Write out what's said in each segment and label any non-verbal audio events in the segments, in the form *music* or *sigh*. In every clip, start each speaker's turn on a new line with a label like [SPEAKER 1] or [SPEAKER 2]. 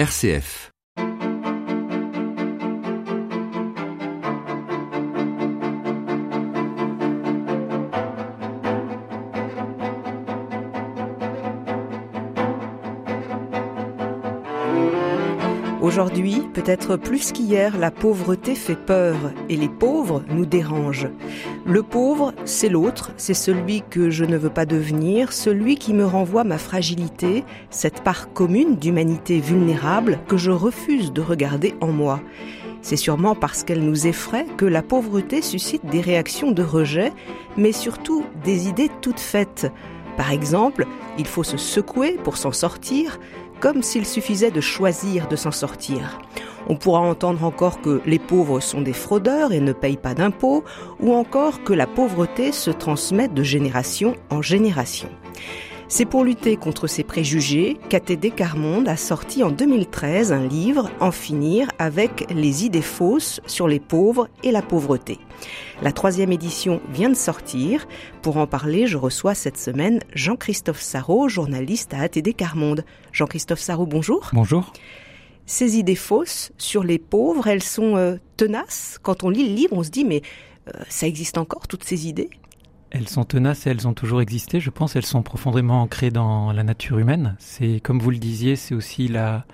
[SPEAKER 1] RCF.
[SPEAKER 2] Aujourd'hui, peut-être plus qu'hier, la pauvreté fait peur et les pauvres nous dérangent. Le pauvre, c'est l'autre, c'est celui que je ne veux pas devenir, celui qui me renvoie ma fragilité, cette part commune d'humanité vulnérable que je refuse de regarder en moi. C'est sûrement parce qu'elle nous effraie que la pauvreté suscite des réactions de rejet, mais surtout des idées toutes faites. Par exemple, il faut se secouer pour s'en sortir, comme s'il suffisait de choisir de s'en sortir. On pourra entendre encore que les pauvres sont des fraudeurs et ne payent pas d'impôts, ou encore que la pauvreté se transmet de génération en génération. C'est pour lutter contre ces préjugés qu'ATD Carmonde a sorti en 2013 un livre En finir avec les idées fausses sur les pauvres et la pauvreté. La troisième édition vient de sortir. Pour en parler, je reçois cette semaine Jean-Christophe Sarraud, journaliste à ATD Carmonde. Jean-Christophe Sarraud, bonjour.
[SPEAKER 3] Bonjour.
[SPEAKER 2] Ces idées fausses sur les pauvres, elles sont euh, tenaces? Quand on lit le livre, on se dit mais euh, ça existe encore toutes ces idées?
[SPEAKER 3] Elles sont tenaces et elles ont toujours existé. Je pense elles sont profondément ancrées dans la nature humaine. C'est comme vous le disiez, c'est aussi la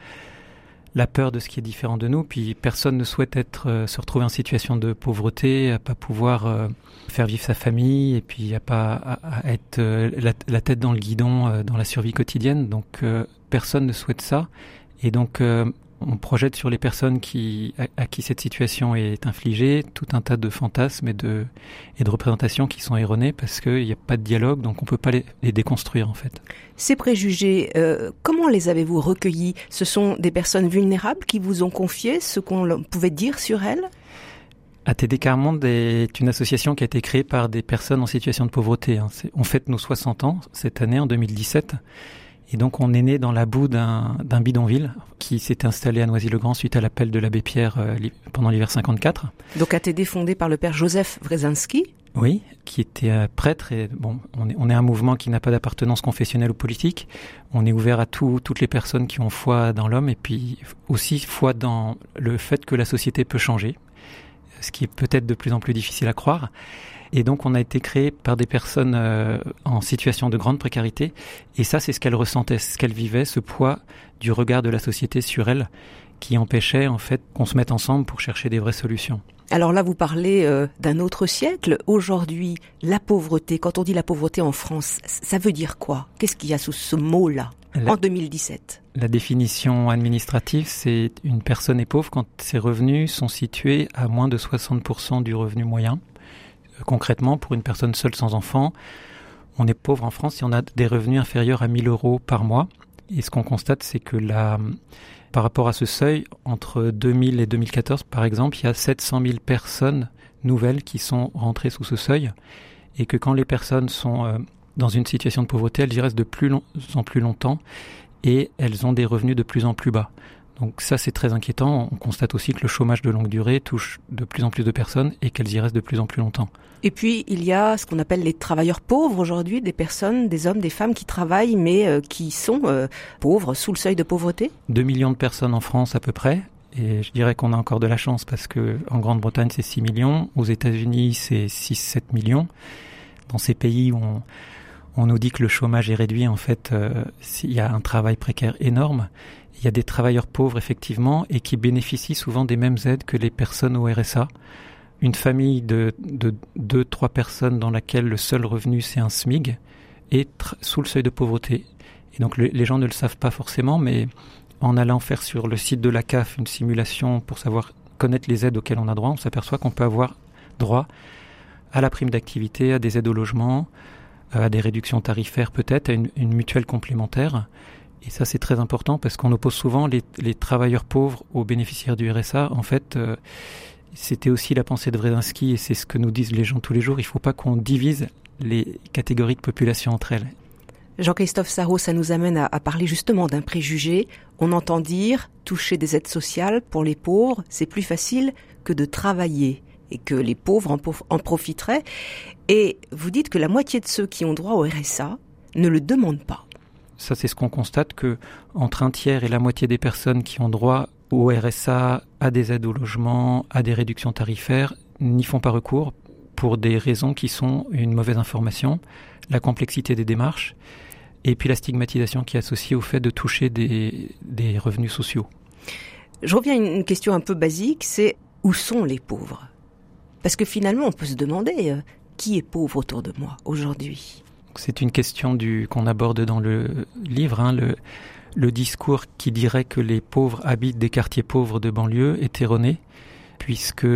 [SPEAKER 3] la peur de ce qui est différent de nous. Puis personne ne souhaite être euh, se retrouver en situation de pauvreté, à pas pouvoir euh, faire vivre sa famille et puis à pas être euh, la, la, tête dans le guidon dans la survie quotidienne. Donc personne ne souhaite ça. Et donc on projette sur les personnes qui, à, qui cette situation est infligée tout un tas de fantasmes et de, et de représentations qui sont erronées parce qu'il n'y a pas de dialogue, donc on ne peut pas les, déconstruire en fait.
[SPEAKER 2] Ces préjugés, euh, comment les avez-vous recueillis? Ce sont des personnes vulnérables qui vous ont confié ce qu'on pouvait dire sur elles?
[SPEAKER 3] ATD Carmonde est une association qui a été créée par des personnes en situation de pauvreté. Hein. On fête nos 60 ans cette année, en 2017. Et donc on est né dans la boue d'un bidonville qui s'est installé à Noisy-le-Grand suite à l'appel de l'abbé Pierre euh, pendant l'hiver 54.
[SPEAKER 2] Donc ATD fondé par le père Joseph Wrezinski
[SPEAKER 3] Oui, qui était euh, prêtre et bon, on est, on est un mouvement qui n'a pas d'appartenance confessionnelle ou politique. On est ouvert à tout, toutes les personnes qui ont foi dans l'homme et puis aussi foi dans le fait que la société peut changer, ce qui est peut-être de plus en plus difficile à croire. Et donc on a été créé par des personnes euh, en situation de grande précarité. Et ça, c'est ce qu'elles ressentaient, ce qu'elles vivaient, ce poids du regard de la société sur elles qui empêchait en fait qu'on se mette ensemble pour chercher des vraies solutions.
[SPEAKER 2] Alors là, vous parlez euh, d'un autre siècle. Aujourd'hui, la pauvreté, quand on dit la pauvreté en France, ça veut dire quoi? Qu'est-ce qu'il y a sous ce mot-là en 2017
[SPEAKER 3] La définition administrative, c'est une personne est pauvre quand ses revenus sont situés à moins de 60% du revenu moyen. Concrètement, pour une personne seule sans enfant, on est pauvre en France si on a des revenus inférieurs à 1000 euros par mois. Et ce qu'on constate, c'est que par rapport à ce seuil, entre 2000 et 2014, par exemple, il y a 700 000 personnes nouvelles qui sont rentrées sous ce seuil. Et que quand les personnes sont euh, dans une situation de pauvreté, elles y restent de plus en plus longtemps et elles ont des revenus de plus en plus bas. Donc ça, c'est très inquiétant. On constate aussi que le chômage de longue durée touche de plus en plus de personnes et qu'elles y restent de plus en plus longtemps.
[SPEAKER 2] Et puis, il y a ce qu'on appelle les travailleurs pauvres aujourd'hui, des personnes, des hommes, des femmes qui travaillent mais euh, qui sont euh, pauvres, sous le seuil de pauvreté
[SPEAKER 3] 2 millions de personnes en France à peu près. Et je dirais qu'on a encore de la chance parce que en Grande-Bretagne, c'est 6 millions. Aux États-Unis, c'est 6-7 millions. Dans ces pays où on, on, nous dit que le chômage est réduit, en fait, euh, il y a un travail précaire énorme. Il y a des travailleurs pauvres, effectivement, et qui bénéficient souvent des mêmes aides que les personnes au RSA. Une famille de, de deux, trois personnes dans laquelle le seul revenu c'est un SMIG est sous le seuil de pauvreté. Et donc les gens ne le savent pas forcément, mais en allant faire sur le site de la CAF une simulation pour savoir connaître les aides auxquelles on a droit, on s'aperçoit qu'on peut avoir droit à la prime d'activité, à des aides au logement, à des réductions tarifaires peut-être, à une, mutuelle complémentaire. Et ça, c'est très important parce qu'on oppose souvent les, travailleurs pauvres aux bénéficiaires du RSA. En fait, euh, c'était aussi la pensée de Vrezinski et c'est ce que nous disent les gens tous les jours. Il ne faut pas qu'on divise les catégories de population entre elles.
[SPEAKER 2] Jean-Christophe Sarraud, ça nous amène à parler justement d'un préjugé. On entend dire toucher des aides sociales pour les pauvres, c'est plus facile que de travailler et que les pauvres en, en profiteraient. Et vous dites que la moitié de ceux qui ont droit au RSA ne le demandent pas.
[SPEAKER 3] ça c'est ce qu'on constate que entre un tiers et la moitié des personnes qui ont droit au RSA, à des aides au logement, à des réductions tarifaires, n'y font pas recours pour des raisons qui sont une mauvaise information, la complexité des démarches et puis la stigmatisation qui est associée au fait de toucher des, des revenus sociaux.
[SPEAKER 2] Je reviens à une question un peu basique, c'est où sont les pauvres? Parce que finalement, on peut se demander euh, qui est pauvre autour de moi aujourd'hui?
[SPEAKER 3] C'est une question du qu'on aborde dans le livre, hein, le, le discours qui dirait que les pauvres habitent des quartiers pauvres de banlieue est erroné, puisque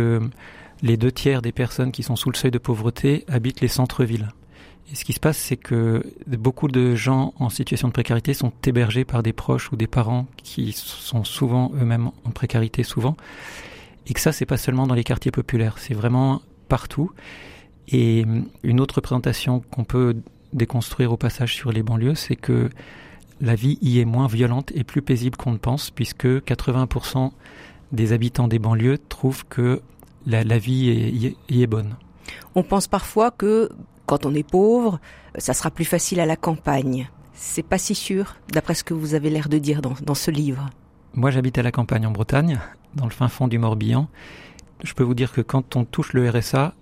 [SPEAKER 3] les deux tiers des personnes qui sont sous le seuil de pauvreté habitent les centres-villes. Et ce qui se passe, c'est que beaucoup de gens en situation de précarité sont hébergés par des proches ou des parents qui sont souvent eux-mêmes en précarité souvent. Et que ça, c'est pas seulement dans les quartiers populaires, c'est vraiment partout. Et une autre présentation qu'on peut déconstruire au passage sur les banlieues, c'est que la vie y est moins violente et plus paisible qu'on ne pense, puisque 80% des habitants des banlieues trouvent que la, vie y est bonne.
[SPEAKER 2] On pense parfois que quand on est pauvre, ça sera plus facile à la campagne. C'est pas si sûr, d'après ce que vous avez l'air de dire dans, dans ce livre.
[SPEAKER 3] Moi, j'habite à la campagne en Bretagne, dans le fin fond du Morbihan. Je peux vous dire que quand on touche le RSA,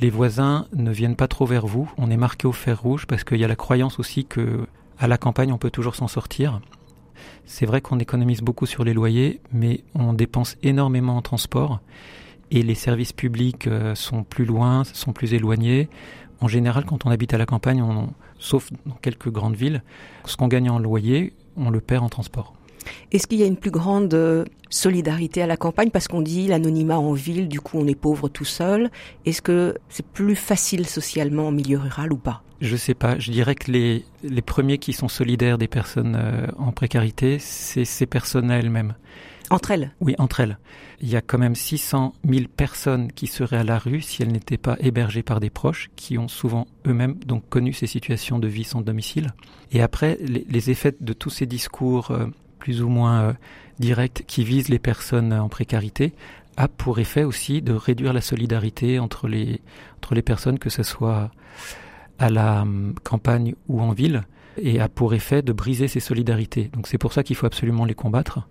[SPEAKER 3] les voisins ne viennent pas trop vers vous. On est marqué au fer rouge parce qu'il y a la croyance aussi que à la campagne, on peut toujours s'en sortir. C'est vrai qu'on économise beaucoup sur les loyers, mais on dépense énormément en transport et les services publics euh, sont plus loin, sont plus éloignés. En général, quand on habite à la campagne, sauf dans quelques grandes villes, ce qu'on gagne en loyer, on le perd en transport.
[SPEAKER 2] Est-ce qu'il y a une plus grande euh, solidarité à la campagne? Parce qu'on dit l'anonymat en ville, du coup on est pauvre tout seul Est-ce que c'est plus facile socialement en milieu rural ou pas?
[SPEAKER 3] Je sais pas. Je dirais que les, les premiers qui sont solidaires des personnes euh, en précarité, c'est ces personnes elles-mêmes.
[SPEAKER 2] Entre elles?
[SPEAKER 3] Oui, entre elles. Il y a quand même 600 000 personnes qui seraient à la rue si elles n'étaient pas hébergées par des proches, qui ont souvent eux-mêmes donc connu ces situations de vie sans domicile. Et après, les, effets de tous ces discours euh, plus ou moins euh, directs qui visent les personnes en précarité a pour effet aussi de réduire la solidarité entre les, entre les personnes, que ce soit à la hum, campagne ou en ville, et a pour effet de briser ces solidarités. Donc c'est pour ça qu'il faut absolument les combattre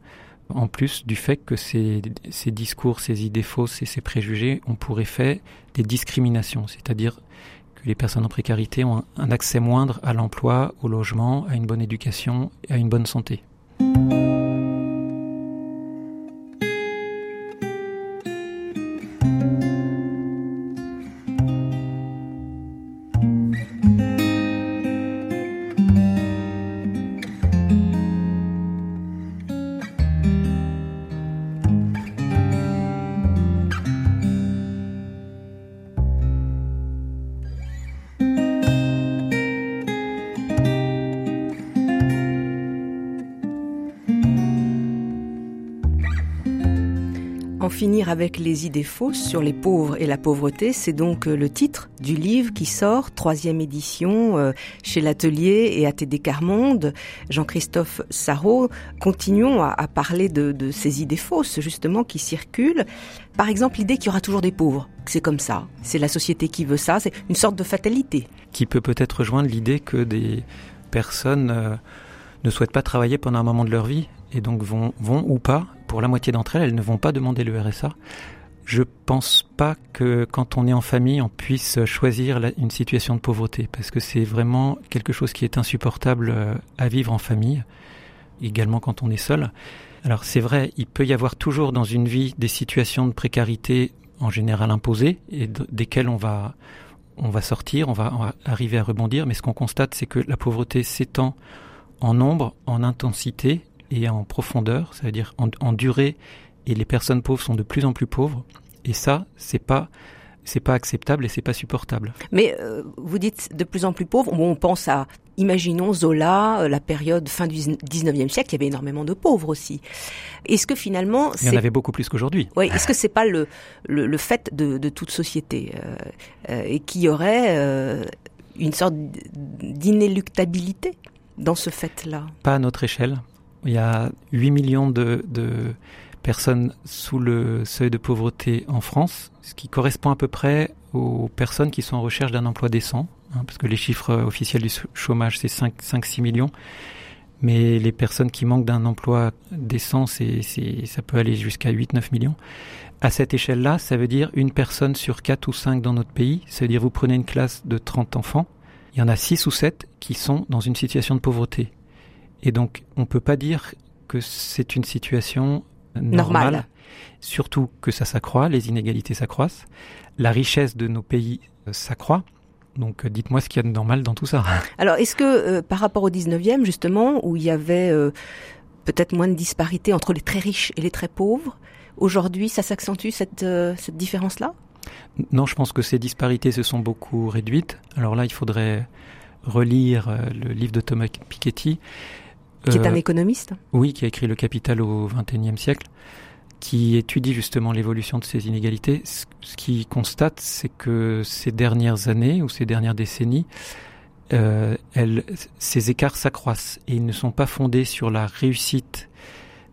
[SPEAKER 3] en plus du fait que ces, discours, ces idées fausses et ces préjugés ont pour effet des discriminations, c'est-à-dire que les personnes en précarité ont un accès moindre à l'emploi, au logement, à une bonne éducation et à une bonne santé.
[SPEAKER 2] Música finir avec les idées fausses sur les pauvres et la pauvreté, c'est donc euh, le titre du livre qui sort, troisième édition, euh, chez l'Atelier et à TD Carmonde. Jean-Christophe Sarrault, continuons à, parler de, ces idées fausses, justement, qui circulent. Par exemple, l'idée qu'il y aura toujours des pauvres. C'est comme ça. C'est la société qui veut ça. C'est une sorte de fatalité.
[SPEAKER 3] Qui peut peut-être rejoindre l'idée que des personnes euh, ne souhaitent pas travailler pendant un moment de leur vie et donc vont ou pas pour la moitié d'entre elles, elles ne vont pas demander le RSA. Je pense pas que quand on est en famille, on puisse choisir une situation de pauvreté, parce que c'est vraiment quelque chose qui est insupportable euh, à vivre en famille, également quand on est seul. Alors c'est vrai, il peut y avoir toujours dans une vie des situations de précarité en général imposées et desquelles on va on va sortir, on va, on va arriver à rebondir, mais ce qu'on constate, c'est que la pauvreté s'étend en nombre, en intensité et en profondeur, ça veut dire en, durée, et les personnes pauvres sont de plus en plus pauvres. Et ça, c'est pas c'est pas acceptable et c'est pas supportable.
[SPEAKER 2] Mais euh, vous dites de plus en plus pauvres. on pense à, imaginons Zola, euh, la période fin du 19e siècle, il y avait énormément de pauvres aussi. Est-ce que finalement...
[SPEAKER 3] Il y en avait beaucoup plus qu'aujourd'hui.
[SPEAKER 2] Oui, est-ce que c'est pas le, le, fait de, de, toute société euh, et qu'il y aurait une sorte d'inéluctabilité dans ce fait-là?
[SPEAKER 3] Pas à notre échelle. Il y a 8 millions de, personnes sous le seuil de pauvreté en France, ce qui correspond à peu près aux personnes qui sont en recherche d'un emploi décent, hein, parce que les chiffres officiels du chômage, c'est 5-6 millions. Mais les personnes qui manquent d'un emploi décent, c'est, ça peut aller jusqu'à 8-9 millions. À cette échelle-là, ça veut dire une personne sur 4 ou 5 dans notre pays. Ça veut dire vous prenez une classe de 30 enfants, il y en a 6 ou 7 qui sont dans une situation de pauvreté. Et donc, on ne peut pas dire que c'est une situation normale. Surtout que ça s'accroît, les inégalités s'accroissent, la richesse de nos pays euh, s'accroît. Donc euh, dites-moi ce qu'il y a de normal dans tout ça. *laughs*
[SPEAKER 2] Alors est-ce que euh, par rapport au 19e justement, où il y avait peut-être moins de disparité entre les très riches et les très pauvres, aujourd'hui ça s'accentue cette, cette différence-là?
[SPEAKER 3] Non, je pense que ces disparités se sont beaucoup réduites. Alors là, il faudrait relire le livre de Thomas Piketty.
[SPEAKER 2] Qui est un économiste
[SPEAKER 3] Oui, qui a écrit Le Capital au XXIe siècle qui étudie justement l'évolution de ces inégalités, ce qu'il constate, c'est que ces dernières années ou ces dernières décennies, euh, ces écarts s'accroissent et ils ne sont pas fondés sur la réussite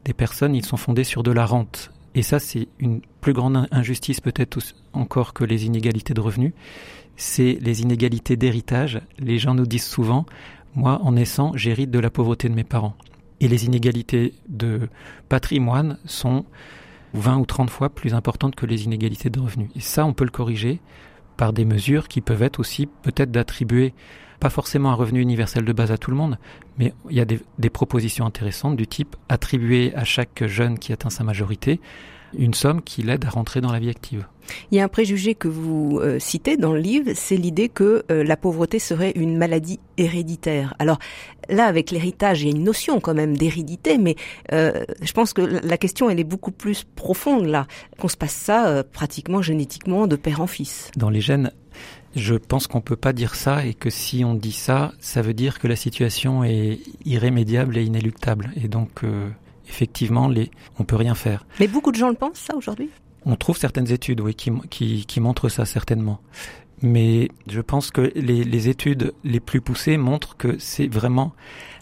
[SPEAKER 3] des personnes, ils sont fondés sur de la rente. Et ça, c'est une plus grande injustice peut-être encore que les inégalités de revenus. C'est les inégalités d'héritage. Les gens nous disent souvent, moi, en naissant, j'hérite de la pauvreté de mes parents. Et les inégalités de patrimoine sont 20 ou 30 fois plus importantes que les inégalités de revenus. Et ça, on peut le corriger par des mesures qui peuvent être aussi peut-être d'attribuer pas forcément un revenu universel de base à tout le monde, mais il y a des, des propositions intéressantes du type attribuer à chaque jeune qui atteint sa majorité une somme qui l'aide à rentrer dans la vie active.
[SPEAKER 2] Il y a un préjugé que vous euh, citez dans le livre, c'est l'idée que euh, la pauvreté serait une maladie héréditaire. Alors là, avec l'héritage, il y a une notion quand même d'hérédité, mais euh, je pense que la question, elle est beaucoup plus profonde là, qu'on se passe ça pratiquement génétiquement de père en fils.
[SPEAKER 3] Dans les gènes, je pense qu'on peut pas dire ça et que si on dit ça, ça veut dire que la situation est irrémédiable et inéluctable. Et donc, effectivement, les, on peut rien faire.
[SPEAKER 2] Mais beaucoup de gens le pensent, ça, aujourd'hui?
[SPEAKER 3] On trouve certaines études, oui, qui, qui, qui, montrent ça, certainement. Mais je pense que les, les études les plus poussées montrent que c'est vraiment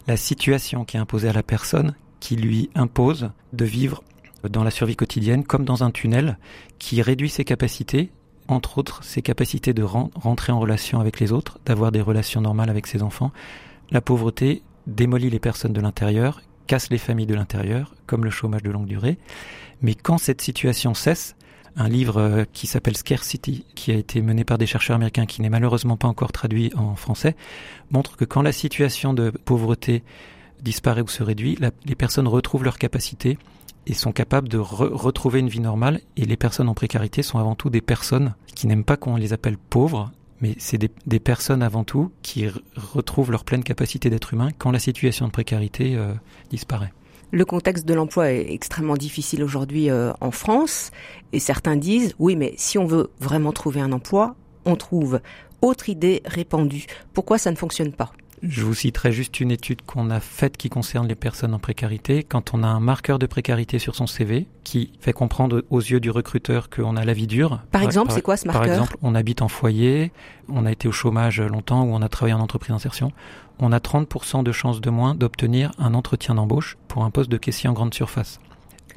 [SPEAKER 3] la situation qui est imposée à la personne qui lui impose de vivre dans la survie quotidienne comme dans un tunnel qui réduit ses capacités, entre autres ses capacités de rentrer en relation avec les autres, d'avoir des relations normales avec ses enfants. La pauvreté démolit les personnes de l'intérieur casse les familles de l'intérieur, comme le chômage de longue durée. Mais quand cette situation cesse, un livre euh, qui s'appelle Scarcity, qui a été mené par des chercheurs américains, qui n'est malheureusement pas encore traduit en français, montre que quand la situation de pauvreté disparaît ou se réduit, les personnes retrouvent leur capacité et sont capables de retrouver une vie normale. Et les personnes en précarité sont avant tout des personnes qui n'aiment pas qu'on les appelle pauvres, mais c'est des, personnes avant tout qui retrouvent leur pleine capacité d'être humain quand la situation de précarité euh, disparaît.
[SPEAKER 2] Le contexte de l'emploi est extrêmement difficile aujourd'hui euh, en France et certains disent oui mais si on veut vraiment trouver un emploi, on trouve. Autre idée répandue, pourquoi ça ne fonctionne pas?
[SPEAKER 3] Je vous citerai juste une étude qu'on a faite qui concerne les personnes en précarité. Quand on a un marqueur de précarité sur son CV qui fait comprendre aux yeux du recruteur qu'on a la vie dure.
[SPEAKER 2] Par exemple, c'est quoi ce marqueur
[SPEAKER 3] Par exemple, on habite en foyer, on a été au chômage longtemps ou on a travaillé en entreprise d'insertion. On a 30% de chances de moins d'obtenir un entretien d'embauche pour un poste de caissier en grande surface.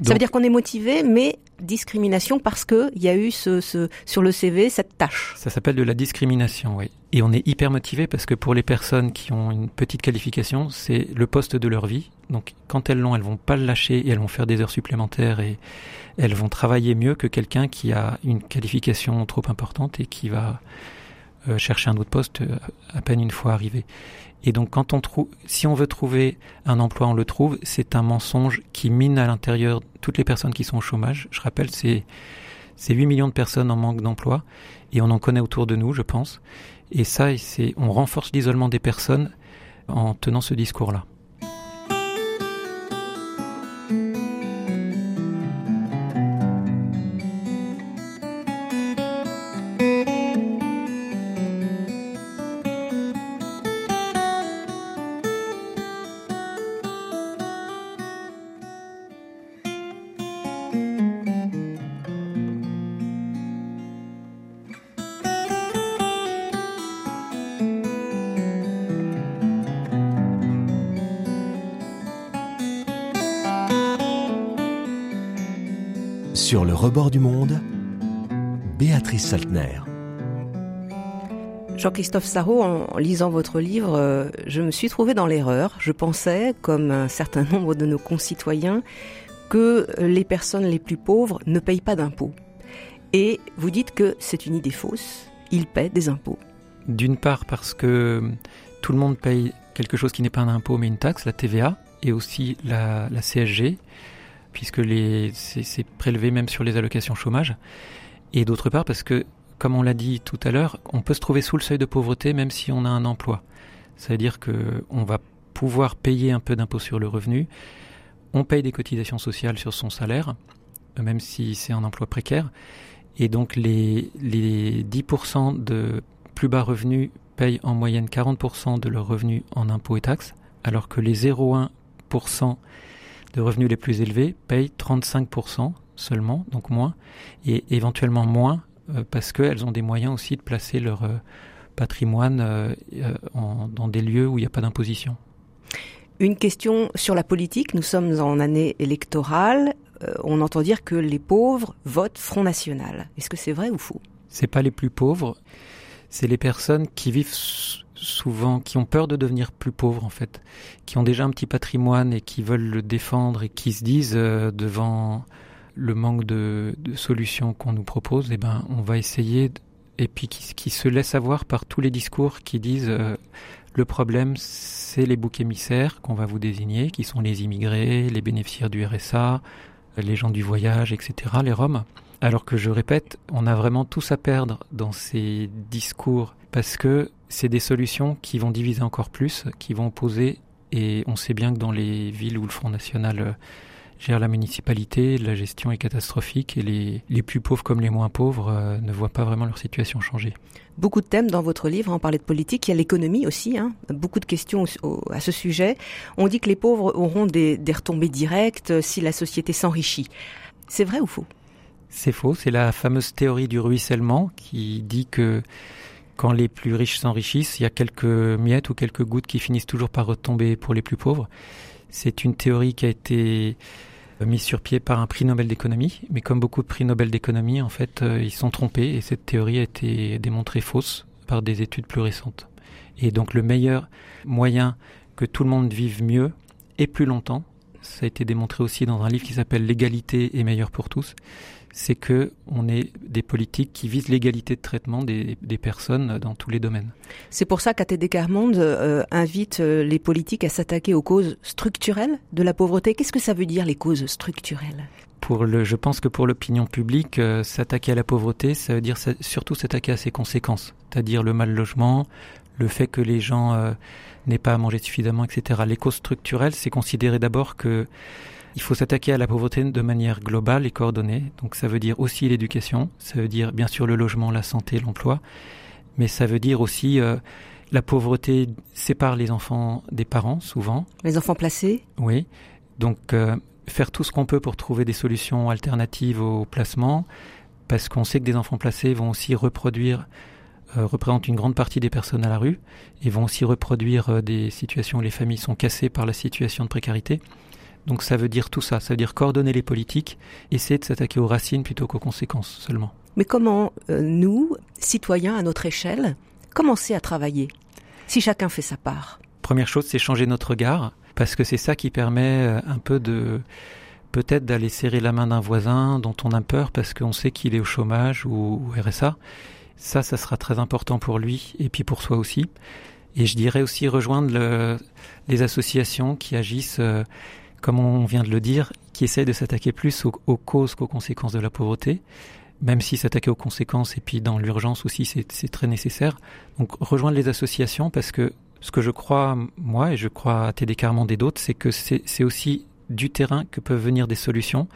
[SPEAKER 2] Ça veut dire qu'on est motivé, mais discrimination parce que il y a eu ce, ce, sur le CV cette tâche.
[SPEAKER 3] Ça s'appelle de la discrimination, oui. Et on est hyper motivé parce que pour les personnes qui ont une petite qualification, c'est le poste de leur vie. Donc quand elles l'ont, elles vont pas le lâcher et elles vont faire des heures supplémentaires et elles vont travailler mieux que quelqu'un qui a une qualification trop importante et qui va euh, chercher un autre poste euh, à peine une fois arrivé. Et donc quand on trouve, si on veut trouver un emploi, on le trouve. C'est un mensonge qui mine à l'intérieur toutes les personnes qui sont au chômage. Je rappelle, c'est c'est 8 millions de personnes en manque d'emploi et on en connaît autour de nous, je pense. Et ça, c'est on renforce l'isolement des personnes en tenant ce discours-là.
[SPEAKER 1] Du monde, Béatrice Saltner.
[SPEAKER 2] Jean-Christophe Sarrault, en lisant votre livre, euh, je me suis trouvé dans l'erreur. Je pensais, comme un certain *laughs* nombre de nos concitoyens, que les personnes les plus pauvres ne payent pas d'impôts. Et vous dites que c'est une idée fausse, ils paient des impôts.
[SPEAKER 3] D'une part parce que tout le monde paye quelque chose qui n'est pas un impôt mais une taxe, la TVA, et aussi la, CSG, puisque c'est prélevé même sur les allocations chômage. Et d'autre part parce que, comme on l'a dit tout à l'heure, on peut se trouver sous le seuil de pauvreté même si on a un emploi. Ça veut dire qu'on va pouvoir payer un peu d'impôt sur le revenu, on paye des cotisations sociales sur son salaire, même si c'est un emploi précaire, et donc les, les 10% de plus bas revenus payent en moyenne 40% de leurs revenus en impôts et taxes, alors que les 0,1% de revenus les plus élevés payent 35% seulement, donc moins, et éventuellement moins euh, parce qu'elles ont des moyens aussi de placer leur euh, patrimoine euh, dans des lieux où il n'y a pas d'imposition.
[SPEAKER 2] Une question sur la politique. Nous sommes en année électorale. on entend dire que les pauvres votent Front National. Est-ce que c'est vrai ou faux?
[SPEAKER 3] C'est pas les plus pauvres c'est les personnes qui vivent souvent, qui ont peur de devenir plus pauvres en fait, qui ont déjà un petit patrimoine et qui veulent le défendre et qui se disent euh, devant le manque de, solutions qu'on nous propose, eh ben on va essayer et puis qui, se laissent avoir par tous les discours qui disent euh, le problème c'est les boucs émissaires qu'on va vous désigner, qui sont les immigrés, les bénéficiaires du RSA, les gens du voyage, etc., les Roms. Alors que je répète, on a vraiment tous à perdre dans ces discours parce que c'est des solutions qui vont diviser encore plus, qui vont poser, et on sait bien que dans les villes où le Front National euh, gère la municipalité, la gestion est catastrophique et les, les plus pauvres comme les moins pauvres euh, ne voient pas vraiment leur situation changer.
[SPEAKER 2] Beaucoup de thèmes dans votre livre, on parlait de politique, il y a l'économie aussi, hein. beaucoup de questions à ce sujet. On dit que les pauvres auront des, des retombées directes si la société s'enrichit. C'est vrai ou faux?
[SPEAKER 3] C'est faux, c'est la fameuse théorie du ruissellement qui dit que quand les plus riches s'enrichissent, il y a quelques miettes ou quelques gouttes qui finissent toujours par retomber pour les plus pauvres. C'est une théorie qui a été mise sur pied par un prix Nobel d'économie, mais comme beaucoup de prix Nobel d'économie, en fait, euh, ils sont trompés et cette théorie a été démontrée fausse par des études plus récentes. Et donc le meilleur moyen que tout le monde vive mieux et plus longtemps, ça a été démontré aussi dans un livre qui s'appelle L'égalité est meilleure pour tous, c'est que on ait des politiques qui visent l'égalité de traitement des, personnes dans tous les domaines.
[SPEAKER 2] C'est pour ça qu'ATD Carmonde euh, invite euh, les politiques à s'attaquer aux causes structurelles de la pauvreté. Qu'est-ce que ça veut dire les causes structurelles?
[SPEAKER 3] Pour le, je pense que pour l'opinion publique, euh, s'attaquer à la pauvreté, ça veut dire surtout s'attaquer à ses conséquences, c'est-à-dire le mal logement, le fait que les gens n'aient pas à manger suffisamment, etc. Les causes structurelles, c'est considérer d'abord que il faut s'attaquer à la pauvreté de manière globale et coordonnée. Donc ça veut dire aussi l'éducation, ça veut dire bien sûr le logement, la santé, l'emploi, mais ça veut dire aussi euh, la pauvreté sépare les enfants des parents souvent.
[SPEAKER 2] Les enfants placés
[SPEAKER 3] Oui. Donc euh, faire tout ce qu'on peut pour trouver des solutions alternatives au placement, parce qu'on sait que des enfants placés vont aussi reproduire euh, représentent une grande partie des personnes à la rue et vont aussi reproduire des situations où les familles sont cassées par la situation de précarité. Donc ça veut dire tout ça, ça veut dire coordonner les politiques, essayer de s'attaquer aux racines plutôt qu'aux conséquences seulement.
[SPEAKER 2] Mais comment euh, nous, citoyens à notre échelle, commencer à travailler si chacun fait sa part?
[SPEAKER 3] Première chose, c'est changer notre regard, parce que c'est ça qui permet euh, un peu de peut-être d'aller serrer la main d'un voisin dont on a peur parce qu'on sait qu'il est au chômage ou au RSA. Ça, ça sera très important pour lui et puis pour soi aussi. Et je dirais aussi rejoindre les associations qui agissent euh, comme on vient de le dire, qui essaie de s'attaquer plus aux, causes qu'aux conséquences de la pauvreté, même si s'attaquer aux conséquences et puis dans l'urgence aussi c'est très nécessaire. Donc rejoindre les associations parce que ce que je crois moi et je crois à TD Carmond et d'autres, c'est que c'est aussi du terrain que peuvent venir des solutions.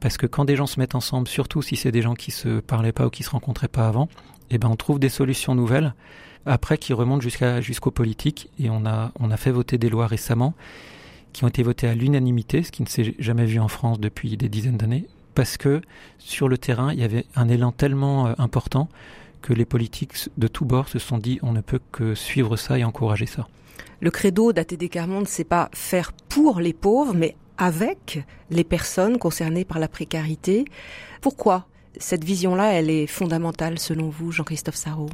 [SPEAKER 3] Parce que quand des gens se mettent ensemble, surtout si c'est des gens qui se parlaient pas ou qui se rencontraient pas avant, eh ben on trouve des solutions nouvelles après qui remontent jusqu'à jusqu'aux politiques et on a on a fait voter des lois récemment qui ont été votés à l'unanimité, ce qui ne s'est jamais vu en France depuis des dizaines d'années, parce que sur le terrain, il y avait un élan tellement euh, important que les politiques de tous bords se sont dit on ne peut que suivre ça et encourager ça.
[SPEAKER 2] Le credo d'ATD Carmonde, c'est pas faire pour les pauvres, mais avec les personnes concernées par la précarité. Pourquoi cette vision-là, elle est fondamentale selon vous, Jean-Christophe Sarrault?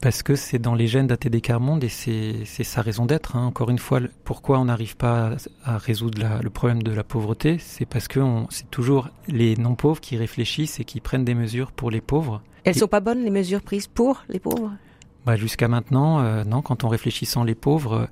[SPEAKER 3] Parce que c'est dans les gènes d'ATD Carmonde et c'est sa raison d'être. Hein. Encore une fois, pourquoi on n'arrive pas à résoudre le problème de la pauvreté C'est parce que c'est toujours les non-pauvres qui réfléchissent et qui prennent des mesures pour les pauvres.
[SPEAKER 2] Elles sont pas bonnes les mesures prises pour les pauvres?
[SPEAKER 3] Bah, Jusqu'à maintenant, euh, non. Quand on réfléchit sans les pauvres, euh,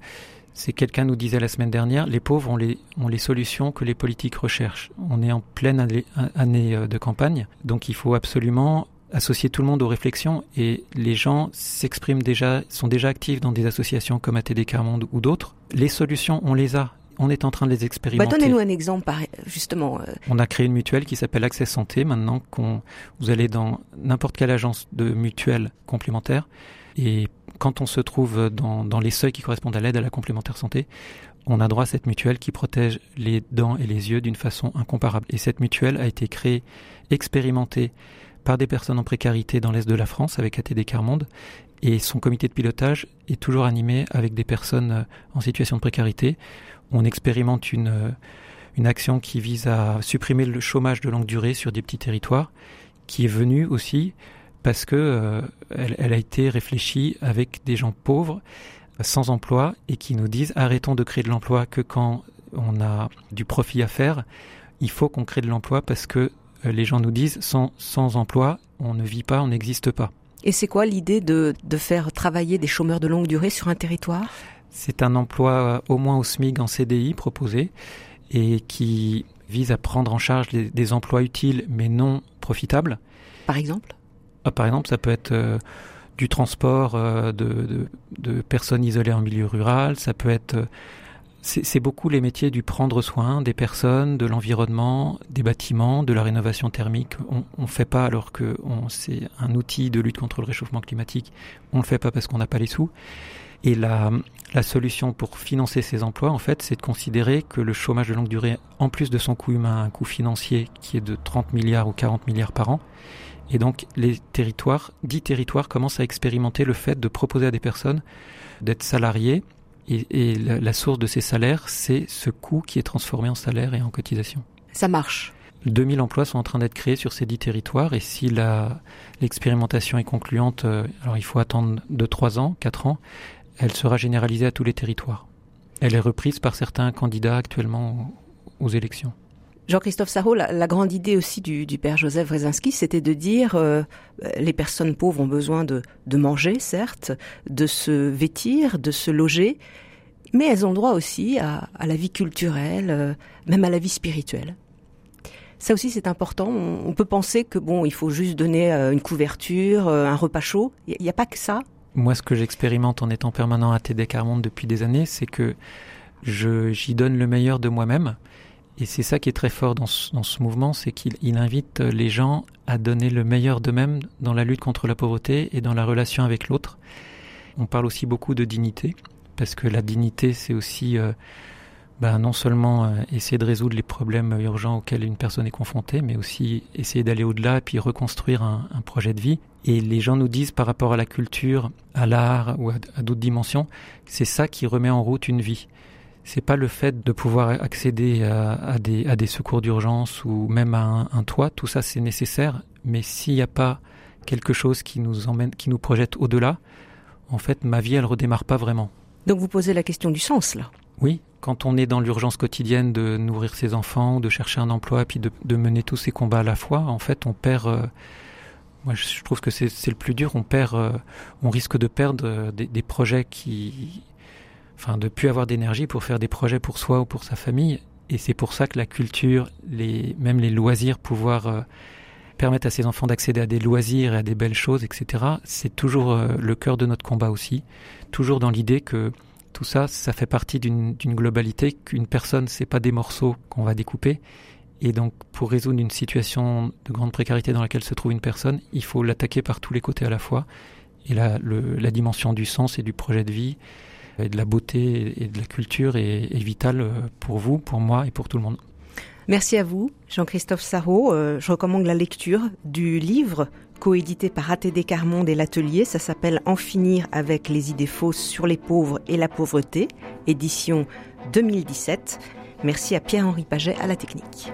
[SPEAKER 3] c'est quelqu'un nous disait la semaine dernière, les pauvres ont les, ont les solutions que les politiques recherchent. On est en pleine année euh, de campagne, donc il faut absolument associer tout le monde aux réflexions et les gens s'expriment déjà, sont déjà actifs dans des associations comme ATD Carmonde ou d'autres. Les solutions, on les a. On est en train de les expérimenter.
[SPEAKER 2] Bah, Donnez-nous un exemple, justement. Euh.
[SPEAKER 3] On a créé une mutuelle qui s'appelle Accès Santé. Maintenant, qu'on, vous allez dans n'importe quelle agence de mutuelle complémentaire et quand on se trouve dans, dans les seuils qui correspondent à l'aide à la complémentaire santé, on a droit à cette mutuelle qui protège les dents et les yeux d'une façon incomparable. Et cette mutuelle a été créée, expérimentée par des personnes en précarité dans l'Est de la France avec ATD Carmonde et son comité de pilotage est toujours animé avec des personnes euh, en situation de précarité. On expérimente une, euh, une action qui vise à supprimer le chômage de longue durée sur des petits territoires, qui est venue aussi parce que euh, elle, a été réfléchie avec des gens pauvres, sans emploi, et qui nous disent arrêtons de créer de l'emploi que quand on a du profit à faire. Il faut qu'on crée de l'emploi parce que les gens nous disent sans, sans emploi, on ne vit pas, on n'existe pas.
[SPEAKER 2] Et c'est quoi l'idée de, de faire travailler des chômeurs de longue durée sur un territoire?
[SPEAKER 3] C'est un emploi euh, au moins au SMIC en CDI proposé et qui vise à prendre en charge des emplois utiles mais non profitables.
[SPEAKER 2] Par exemple?
[SPEAKER 3] Ah, Par exemple, ça peut être euh, du transport de, de, de, personnes isolées en milieu rural, ça peut être c'est beaucoup les métiers du prendre soin des personnes, de l'environnement, des bâtiments, de la rénovation thermique. On ne fait pas alors que c'est un outil de lutte contre le réchauffement climatique. On ne le fait pas parce qu'on n'a pas les sous. Et la, solution pour financer ces emplois, en fait, c'est de considérer que le chômage de longue durée, en plus de son coût humain, un coût financier qui est de 30 milliards ou 40 milliards par an. Et donc, les territoires, dix territoires commencent à expérimenter le fait de proposer à des personnes d'être salariés et, la, source de ces salaires, c'est ce coût qui est transformé en salaire et en cotisation.
[SPEAKER 2] Ça marche.
[SPEAKER 3] 2000 emplois sont en train d'être créés sur ces dix territoires et si l'expérimentation est concluante, euh, alors il faut attendre de 3 ans, 4 ans, elle sera généralisée à tous les territoires. Elle est reprise par certains candidats actuellement aux élections.
[SPEAKER 2] Jean-Christophe Sarrault, la, grande idée aussi du, père Joseph Rezinski, c'était de dire euh, les personnes pauvres ont besoin de, manger, certes, de se vêtir, de se loger, mais elles ont droit aussi à, la vie culturelle, euh, même à la vie spirituelle. Ça aussi, c'est important. On, peut penser que bon, il faut juste donner euh, une couverture, un repas chaud. Il n'y a, pas que ça.
[SPEAKER 3] Moi, ce que j'expérimente en étant permanent à TD Carmonde depuis des années, c'est que j'y donne le meilleur de moi-même et c'est ça qui est très fort dans ce, dans ce mouvement, c'est qu'il invite les gens à donner le meilleur d'eux-mêmes dans la lutte contre la pauvreté et dans la relation avec l'autre. On parle aussi beaucoup de dignité, parce que la dignité, c'est aussi euh, ben, non seulement euh, essayer de résoudre les problèmes urgents auxquels une personne est confrontée, mais aussi essayer d'aller au-delà et puis reconstruire un, projet de vie. Et les gens nous disent par rapport à la culture, à l'art ou à d'autres dimensions, c'est ça qui remet en route une vie c'est pas le fait de pouvoir accéder à, des, à des, secours d'urgence ou même à un, toit, tout ça c'est nécessaire, mais s'il n'y a pas quelque chose qui nous emmène, qui nous projette au-delà, en fait ma vie elle redémarre pas vraiment.
[SPEAKER 2] Donc vous posez la question du sens là.
[SPEAKER 3] Oui, quand on est dans l'urgence quotidienne de nourrir ses enfants, de chercher un emploi, puis de, de, mener tous ces combats à la fois, en fait on perd. Euh, moi, je trouve que c'est le plus dur. On perd, euh, on risque de perdre euh, des, des projets qui, de plus avoir d'énergie pour faire des projets pour soi ou pour sa famille. Et c'est pour ça que la culture, les, même les loisirs, pouvoir euh, permettre à ses enfants d'accéder à des loisirs et à des belles choses, etc., c'est toujours euh, le cœur de notre combat aussi. Toujours dans l'idée que tout ça, ça fait partie d'une globalité, qu'une personne, c'est pas des morceaux qu'on va découper. Et donc, pour résoudre une situation de grande précarité dans laquelle se trouve une personne, il faut l'attaquer par tous les côtés à la fois. Et là, le, la dimension du sens et du projet de vie, et de la beauté et de la culture est, vitale euh, pour vous, pour moi et pour tout le monde.
[SPEAKER 2] Merci à vous, Jean-Christophe Sarrault. Euh, je recommande la lecture du livre coédité par ATD Carmonde et l'Atelier. Ça s'appelle En finir avec les idées fausses sur les pauvres et la pauvreté, édition 2017. Merci à Pierre-Henri Paget à la technique.